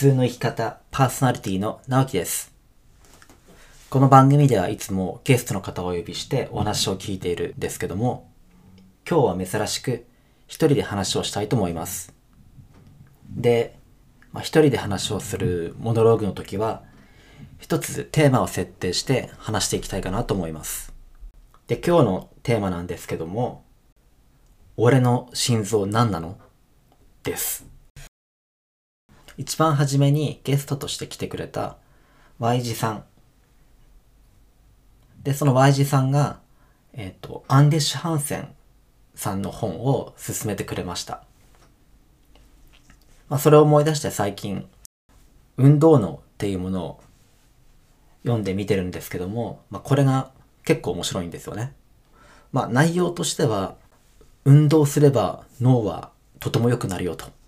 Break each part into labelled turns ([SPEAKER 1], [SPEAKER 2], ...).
[SPEAKER 1] 通の生き方パーソナリティの直樹です。この番組ではいつもゲストの方をお呼びしてお話を聞いているんですけども、今日は珍しく一人で話をしたいと思います。で、まあ、一人で話をするモノローグの時は、一つテーマを設定して話していきたいかなと思います。で、今日のテーマなんですけども、俺の心臓何なの？です。一番初めにゲストとして来てくれた Y 字さん。で、その Y 字さんが、えっ、と、アンデシュ・ハンセンさんの本を勧めてくれました。まあ、それを思い出して最近、運動脳っていうものを読んでみてるんですけども、まあ、これが結構面白いんですよね。まあ、内容としては、運動すれば脳はとても良くなるよと。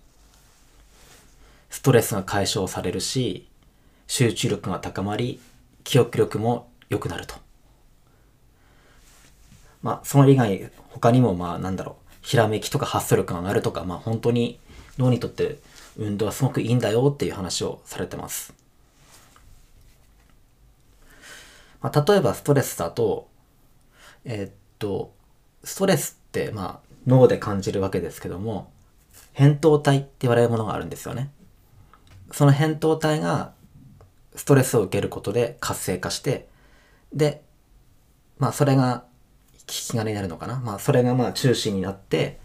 [SPEAKER 1] ストレスが解消されるし、集中力が高まり、記憶力も良くなると。まあ、その以外、他にもまあ、なんだろう、ひらめきとか発想力が上がるとか、まあ、本当に脳にとって運動はすごくいいんだよっていう話をされてます。まあ、例えばストレスだと、えーっと、ストレスってまあ脳で感じるわけですけども、扁桃体って言われるものがあるんですよね。その扁桃体がストレスを受けることで活性化して、で、まあそれが引き金になるのかな。まあそれがまあ中心になって、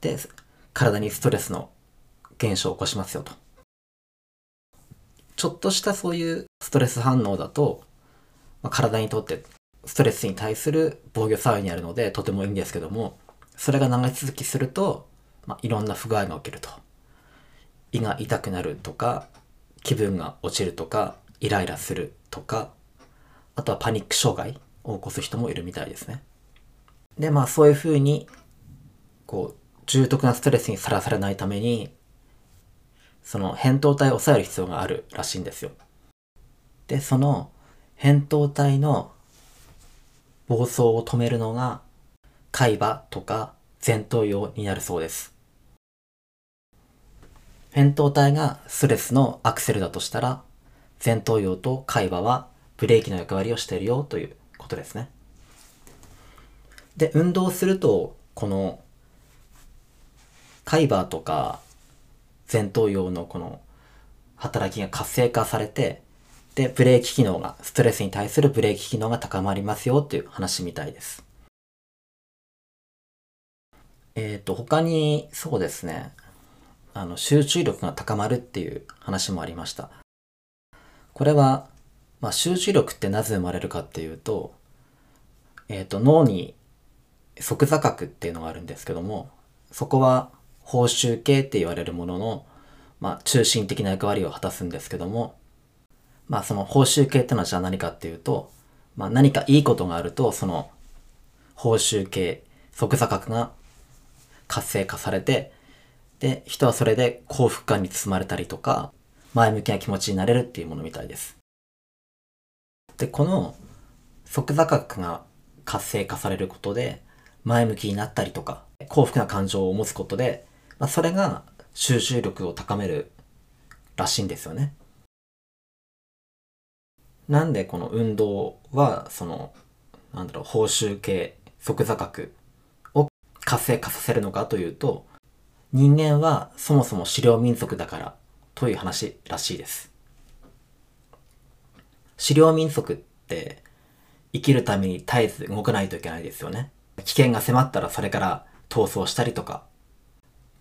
[SPEAKER 1] で、体にストレスの現象を起こしますよと。ちょっとしたそういうストレス反応だと、まあ、体にとってストレスに対する防御作用になるのでとてもいいんですけどもそれが長続きすると、まあ、いろんな不具合が起きると胃が痛くなるとか気分が落ちるとかイライラするとかあとはパニック障害を起こす人もいるみたいですねでまあそういうふうにこう重篤なストレスにさらされないためにその扁桃体を抑える必要があるらしいんですよでその扁桃体の暴走を止めるのが海馬とか前頭葉になるそうです。扁桃体がストレスのアクセルだとしたら前頭葉と海馬はブレーキの役割をしているよということですね。で、運動するとこの海馬とか前頭葉のこの働きが活性化されてで、ブレーキ機能が、ストレスに対するブレーキ機能が高まりますよっていう話みたいです。えっ、と、他に、そうですね、あの、集中力が高まるっていう話もありました。これは、まあ、集中力ってなぜ生まれるかっていうと、えっ、と、脳に側座角っていうのがあるんですけども、そこは報酬系って言われるものの、まあ、中心的な役割を果たすんですけども、まあその報酬系ってのはじゃあ何かっていうと、まあ何かいいことがあると、その報酬系、即座角が活性化されて、で、人はそれで幸福感に包まれたりとか、前向きな気持ちになれるっていうものみたいです。で、この即座角が活性化されることで、前向きになったりとか、幸福な感情を持つことで、まあ、それが集中力を高めるらしいんですよね。なんでこの運動はそのなんだろう報酬系即座角を活性化させるのかというと人間はそもそも狩猟民族だからという話らしいです。狩猟民族って生きるために絶えず動かないといけないですよね。危険が迫ったらそれから逃走したりとか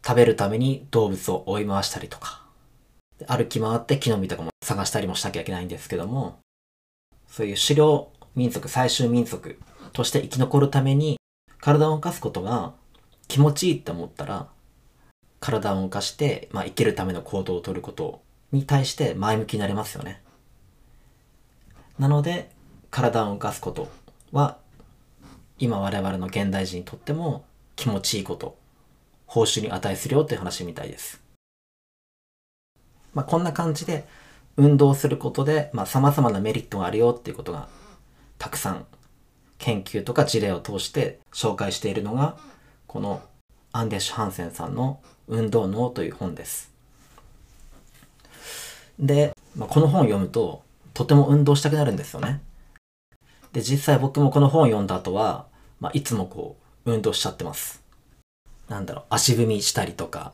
[SPEAKER 1] 食べるために動物を追い回したりとか。歩き回って木の実とかも探したりもしなきゃいけないんですけどもそういう狩猟民族、最終民族として生き残るために体を動かすことが気持ちいいって思ったら体を動かして、まあ、生きるための行動をとることに対して前向きになれますよね。なので体を動かすことは今我々の現代人にとっても気持ちいいこと報酬に値するよという話みたいです。まあ、こんな感じで運動することでさ、まあ、様々なメリットがあるよっていうことが、たくさん研究とか事例を通して紹介しているのが、このアンデシュ・ハンセンさんの運動脳という本です。で、まあ、この本を読むと、とても運動したくなるんですよね。で、実際僕もこの本を読んだ後は、まあ、いつもこう、運動しちゃってます。なんだろう、足踏みしたりとか、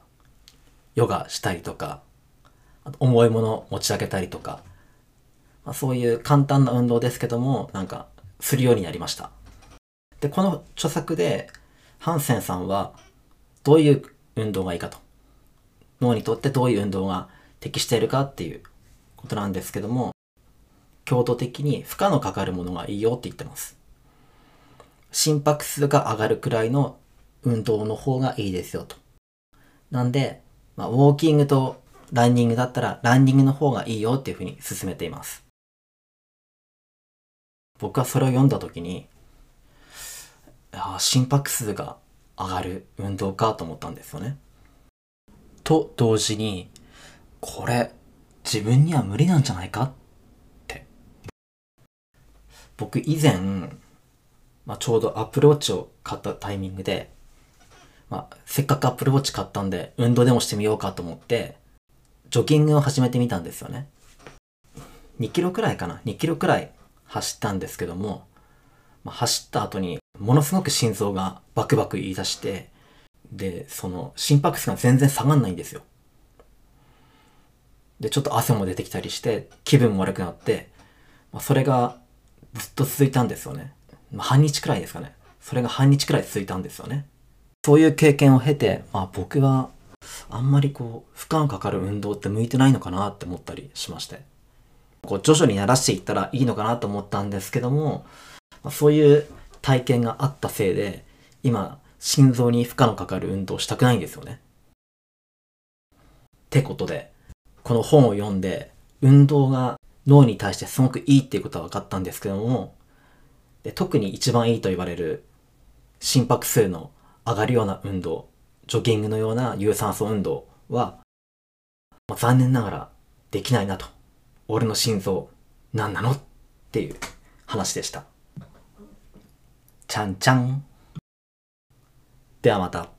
[SPEAKER 1] ヨガしたりとか、重いもの持ち上げたりとか、まあ、そういう簡単な運動ですけども、なんか、するようになりました。で、この著作で、ハンセンさんは、どういう運動がいいかと。脳にとってどういう運動が適しているかっていうことなんですけども、強度的に負荷のかかるものがいいよって言ってます。心拍数が上がるくらいの運動の方がいいですよと。なんで、まあ、ウォーキングとランニングだったらランニングの方がいいよっていうふうに進めています。僕はそれを読んだ時に、心拍数が上がる運動かと思ったんですよね。と同時に、これ自分には無理なんじゃないかって。僕以前、まあ、ちょうどアップルウォッチを買ったタイミングで、まあ、せっかくアップルウォッチ買ったんで運動でもしてみようかと思って、ジョギングを始めてみたんですよね。2キロくらいかな ?2 キロくらい走ったんですけども、まあ、走った後にものすごく心臓がバクバク言い出して、で、その心拍数が全然下がんないんですよ。で、ちょっと汗も出てきたりして、気分も悪くなって、まあ、それがずっと続いたんですよね。まあ、半日くらいですかね。それが半日くらい続いたんですよね。そういう経験を経て、まあ僕はあんまりこう、負荷のかかる運動って向いてないのかなって思ったりしまして。こう徐々に慣らしていったらいいのかなと思ったんですけども、まあ、そういう体験があったせいで、今、心臓に負荷のかかる運動をしたくないんですよね。ってことで、この本を読んで、運動が脳に対してすごくいいっていうことは分かったんですけども、で特に一番いいと言われる心拍数の上がるような運動、ジョギングのような有酸素運動は、まあ、残念ながらできないなと。俺の心臓何なのっていう話でした。ちゃんちゃん。ではまた。